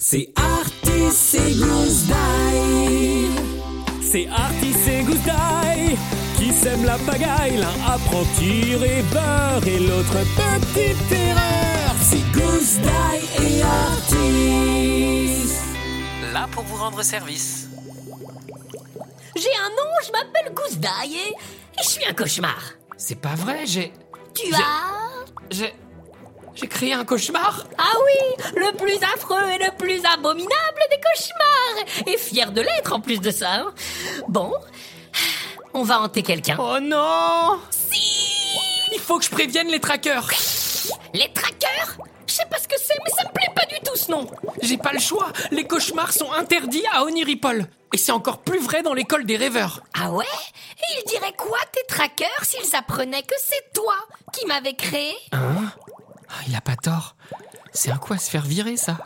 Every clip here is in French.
C'est Artis et Gousse C'est Artis et Gousse qui sèment la pagaille. L'un apprend tirer beurre et l'autre petite erreur. C'est Gousse et Artis. Là pour vous rendre service. J'ai un nom, je m'appelle Gousse d'Ail et, et je suis un cauchemar. C'est pas vrai, j'ai. Tu as... J'ai. J'ai créé un cauchemar. Ah oui, le plus affreux et le plus abominable des cauchemars. Et fier de l'être en plus de ça. hein. Bon, on va hanter quelqu'un. Oh non. Si. Il faut que je prévienne les traqueurs. Les traqueurs? Je sais pas ce que c'est, mais ça me plaît pas du tout ce nom. J'ai pas le choix. Les cauchemars sont interdits à Oniripol. Et c'est encore plus vrai dans l'école des rêveurs. Ah ouais? Et ils diraient quoi tes traqueurs s'ils apprenaient que c'est toi qui m'avais créé? Hein? Ah, Il a pas tort. C'est un coup à se faire virer, ça?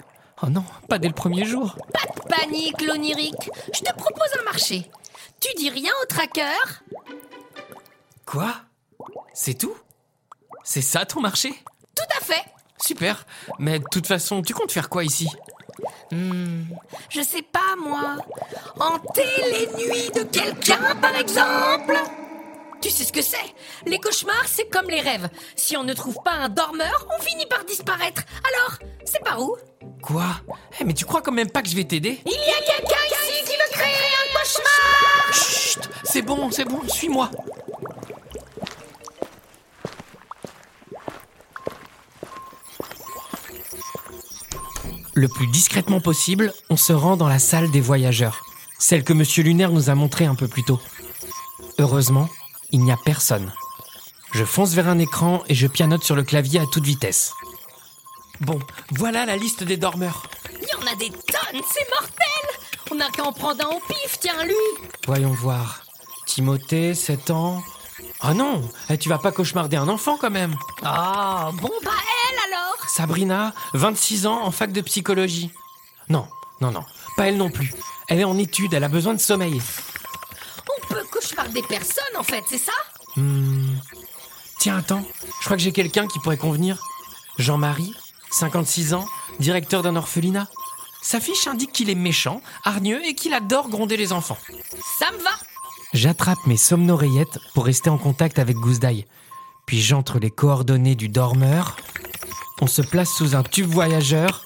Oh non, pas dès le premier jour. Pas de panique, l'onirique Je te propose un marché. Tu dis rien aux traqueurs Quoi? C'est tout? C'est ça ton marché? Tout à fait Super. Mais de toute façon, tu comptes faire quoi ici? Je sais pas, moi. Hanter les nuits de quelqu'un, par exemple? Tu sais ce que c'est? Les cauchemars, c'est comme les rêves. Si on ne trouve pas un dormeur, on finit par disparaître. Alors, c'est par où? Quoi? Eh, mais tu crois quand même pas que je vais t'aider? Il y a quelqu'un ici qui veut créer un cauchemar Chut C'est bon, c'est bon, suis-moi. Le plus discrètement possible, on se rend dans la salle des voyageurs, celle que Monsieur Lunaire nous a montrée un peu plus tôt. Heureusement, il n'y a personne. Je fonce vers un écran et je pianote sur le clavier à toute vitesse. Bon, voilà la liste des dormeurs. Il y en a des tonnes, c'est mortel On n'a qu'à en prendre un au pif, tiens, lui Voyons voir. Timothée, 7 ans. Oh non, eh, tu vas pas cauchemarder un enfant quand même. Ah, bon bah elle alors Sabrina, 26 ans, en fac de psychologie. Non, non, non, pas elle non plus. Elle est en études, elle a besoin de sommeil. On peut cauchemarder personne, en fait, c'est ça Tiens, attends, je crois que j'ai quelqu'un qui pourrait convenir. Jean-Marie, 56 ans, directeur d'un orphelinat. Sa fiche indique qu'il est méchant, hargneux et qu'il adore gronder les enfants. Ça me va J'attrape mes somnoreillettes pour rester en contact avec Gousdaï. Puis j'entre les coordonnées du dormeur. On se place sous un tube voyageur.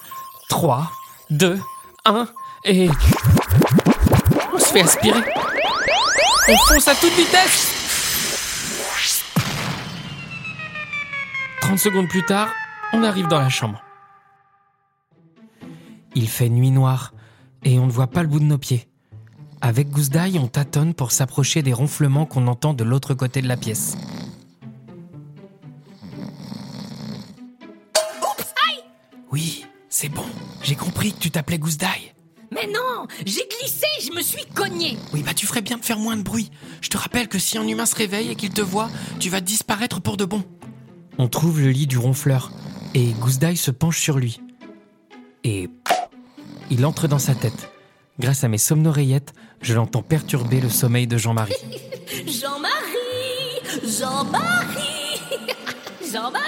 3, 2, 1 et... On se fait aspirer. On fonce à toute vitesse 30 secondes plus tard, on arrive dans la chambre. Il fait nuit noire et on ne voit pas le bout de nos pieds. Avec Gousdaï, on tâtonne pour s'approcher des ronflements qu'on entend de l'autre côté de la pièce. Oui, c'est bon. J'ai compris que tu t'appelais Gousdaï. Mais non J'ai glissé, je me suis cogné Oui, bah tu ferais bien de faire moins de bruit. Je te rappelle que si un humain se réveille et qu'il te voit, tu vas disparaître pour de bon. On trouve le lit du ronfleur et Gousdaï se penche sur lui. Et il entre dans sa tête. Grâce à mes somnoreillettes, je l'entends perturber le sommeil de Jean-Marie. Jean-Marie Jean-Marie Jean-Marie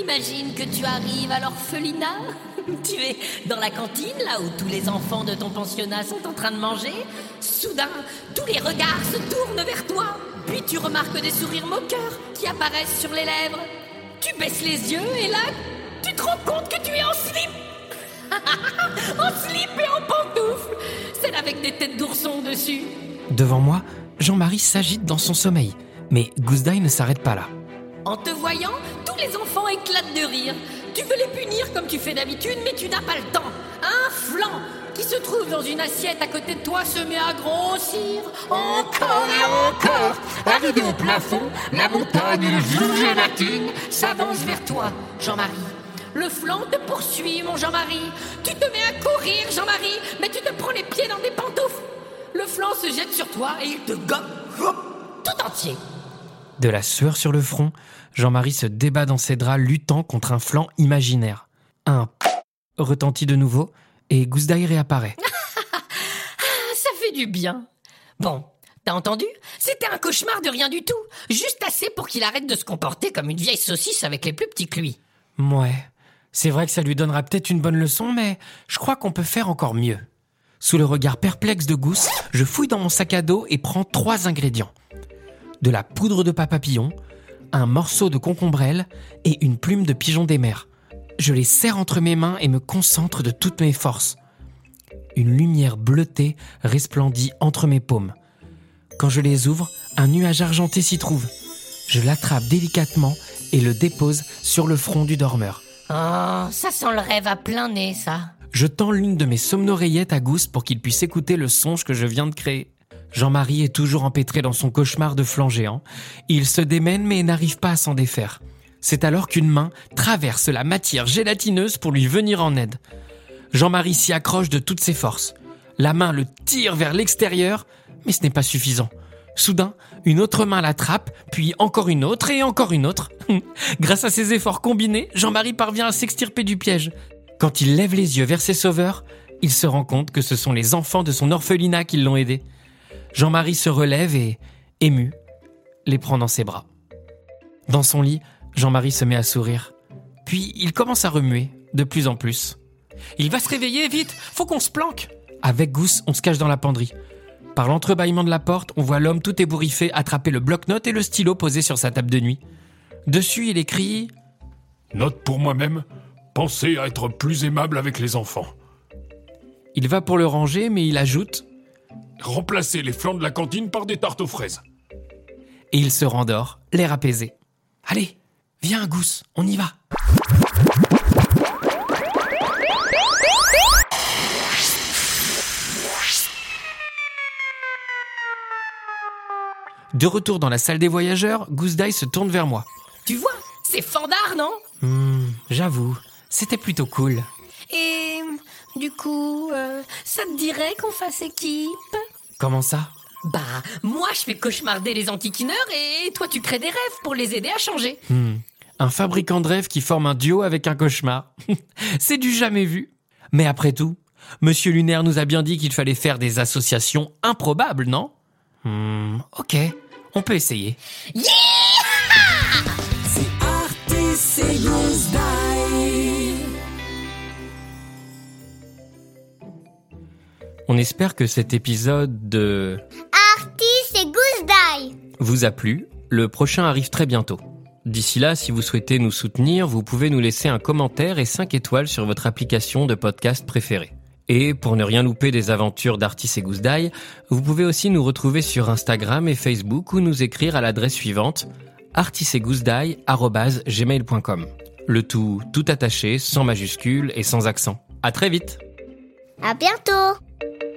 Imagine que tu arrives à l'orphelinat. Tu es dans la cantine, là où tous les enfants de ton pensionnat sont en train de manger. Soudain, tous les regards se tournent vers toi. Puis tu remarques des sourires moqueurs qui apparaissent sur les lèvres. Tu baisses les yeux et là, tu te rends compte que tu es en slip. en slip et en pantoufles. Celle avec des têtes d'ourson dessus. Devant moi, Jean-Marie s'agite dans son sommeil. Mais Gousdaï ne s'arrête pas là. En te voyant, tous les enfants éclatent de rire. Tu veux les punir comme tu fais d'habitude, mais tu n'as pas le temps. Un flanc qui se trouve dans une assiette à côté de toi se met à grossir. Encore et encore Arrivé au plafond, la montagne de gélatine s'avance vers toi, Jean-Marie. Le flanc te poursuit, mon Jean-Marie. Tu te mets à courir, Jean-Marie, mais tu te prends les pieds dans des pantoufles. Le flanc se jette sur toi et il te gobe hop, tout entier. De la sueur sur le front, Jean-Marie se débat dans ses draps luttant contre un flanc imaginaire. Un retentit de nouveau et Gousdaï réapparaît. Ça fait du bien. Bon, t'as entendu? C'était un cauchemar de rien du tout. Juste assez pour qu'il arrête de se comporter comme une vieille saucisse avec les plus petits que lui. Ouais, C'est vrai que ça lui donnera peut-être une bonne leçon, mais je crois qu'on peut faire encore mieux. Sous le regard perplexe de Gousse, je fouille dans mon sac à dos et prends trois ingrédients. De la poudre de papillon, un morceau de concombrelle et une plume de pigeon des mers. Je les serre entre mes mains et me concentre de toutes mes forces. Une lumière bleutée resplendit entre mes paumes. Quand je les ouvre, un nuage argenté s'y trouve. Je l'attrape délicatement et le dépose sur le front du dormeur. Oh, ça sent le rêve à plein nez, ça. Je tends l'une de mes somnoreillettes à Gousse pour qu'il puisse écouter le songe que je viens de créer. Jean-Marie est toujours empêtré dans son cauchemar de flanc géant. Il se démène mais n'arrive pas à s'en défaire. C'est alors qu'une main traverse la matière gélatineuse pour lui venir en aide. Jean-Marie s'y accroche de toutes ses forces. La main le tire vers l'extérieur, mais ce n'est pas suffisant. Soudain, une autre main l'attrape, puis encore une autre et encore une autre. Grâce à ces efforts combinés, Jean-Marie parvient à s'extirper du piège. Quand il lève les yeux vers ses sauveurs, il se rend compte que ce sont les enfants de son orphelinat qui l'ont aidé. Jean-Marie se relève et, ému, les prend dans ses bras. Dans son lit, Jean-Marie se met à sourire. Puis il commence à remuer, de plus en plus. Il va se réveiller, vite Faut qu'on se planque Avec Gousse, on se cache dans la penderie. Par l'entrebâillement de la porte, on voit l'homme tout ébouriffé attraper le bloc-notes et le stylo posé sur sa table de nuit. Dessus, il écrit Note pour moi-même, pensez à être plus aimable avec les enfants. Il va pour le ranger, mais il ajoute Remplacez les flancs de la cantine par des tartes aux fraises. et il se rendort, l'air apaisé. Allez, viens, Gousse, on y va. De retour dans la salle des voyageurs, Goose Dye se tourne vers moi. Tu vois, c'est fandard, non? Hmm, J'avoue, c'était plutôt cool. Et du coup, euh, ça te dirait qu'on fasse équipe? Comment ça? Bah, moi je fais cauchemarder les antiquineurs et toi tu crées des rêves pour les aider à changer. Hmm, Un fabricant de rêves qui forme un duo avec un cauchemar. C'est du jamais vu. Mais après tout, Monsieur Lunaire nous a bien dit qu'il fallait faire des associations improbables, non? Hmm, Ok, on peut essayer. C'est On espère que cet épisode de Artis et Goose vous a plu. Le prochain arrive très bientôt. D'ici là, si vous souhaitez nous soutenir, vous pouvez nous laisser un commentaire et 5 étoiles sur votre application de podcast préférée. Et pour ne rien louper des aventures d'Artis et Goose Die, vous pouvez aussi nous retrouver sur Instagram et Facebook ou nous écrire à l'adresse suivante artisetgooseDie@gmail.com. Le tout tout attaché, sans majuscule et sans accent. À très vite. À bientôt. Thank you.